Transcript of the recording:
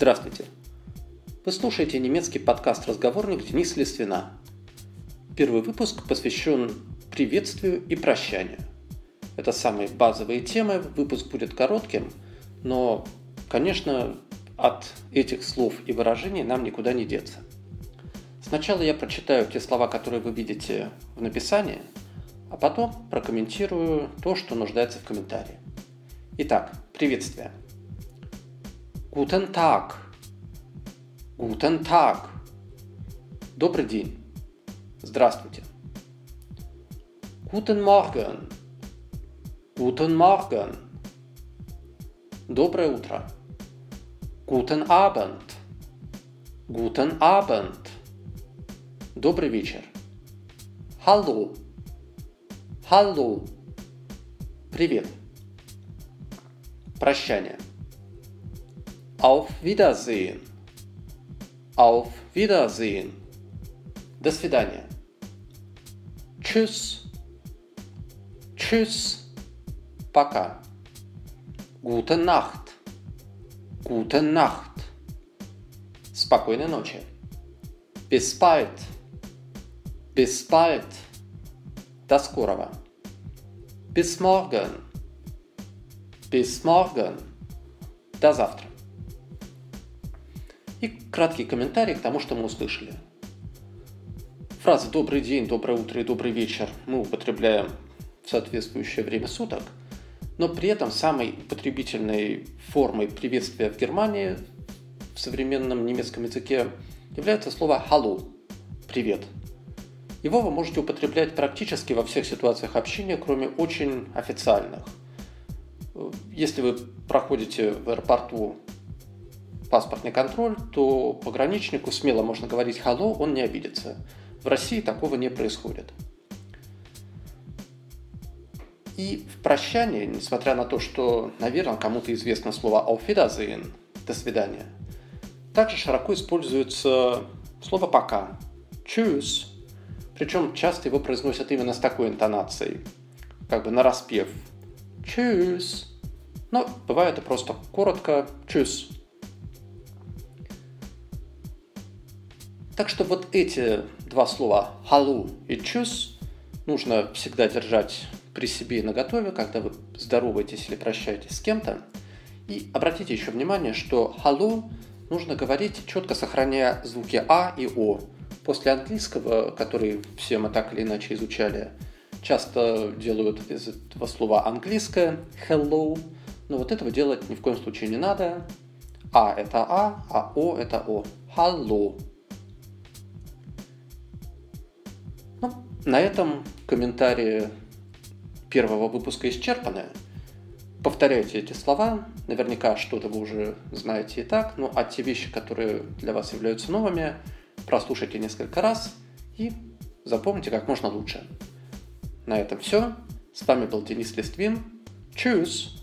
Здравствуйте! Вы слушаете немецкий подкаст-разговорник Денис Листвина. Первый выпуск посвящен приветствию и прощанию. Это самые базовые темы, выпуск будет коротким, но, конечно, от этих слов и выражений нам никуда не деться. Сначала я прочитаю те слова, которые вы видите в написании, а потом прокомментирую то, что нуждается в комментарии. Итак, приветствие – Guten Tag. Guten Tag. Добрый день. Здравствуйте. Guten Morgen. Guten Morgen. Доброе утро. Guten Abend. Guten Abend. Добрый вечер. Hallo. Hallo. Привет. Прощание. Auf Wiedersehen. Auf Wiedersehen. До свидания. Tschüss. Tschüss. Пока. Gute Nacht. Gute Nacht. Спокойной ночи. Bis bald. Bis bald. До скорого. Bis morgen. Bis morgen. До завтра И краткий комментарий к тому, что мы услышали. Фразы «добрый день», «доброе утро» и «добрый вечер» мы употребляем в соответствующее время суток, но при этом самой употребительной формой приветствия в Германии в современном немецком языке является слово «hallo» – «привет». Его вы можете употреблять практически во всех ситуациях общения, кроме очень официальных. Если вы проходите в аэропорту паспортный контроль, то пограничнику смело можно говорить «халло», он не обидится. В России такого не происходит. И в прощании, несмотря на то, что, наверное, кому-то известно слово «auf Wiedersehen» – «до свидания», также широко используется слово «пока» – «tschüss», причем часто его произносят именно с такой интонацией, как бы на распев «tschüss», но бывает и просто коротко «tschüss». Так что вот эти два слова «халу» и «чус» нужно всегда держать при себе и наготове, когда вы здороваетесь или прощаетесь с кем-то. И обратите еще внимание, что «халу» нужно говорить, четко сохраняя звуки «а» и «о». После английского, который все мы так или иначе изучали, часто делают из этого слова английское «hello», но вот этого делать ни в коем случае не надо. «А» – это «а», а «о» – это «о». «Hello». На этом комментарии первого выпуска исчерпаны. Повторяйте эти слова. Наверняка что-то вы уже знаете и так. Ну а те вещи, которые для вас являются новыми, прослушайте несколько раз и запомните как можно лучше. На этом все. С вами был Денис Листвин. Чус!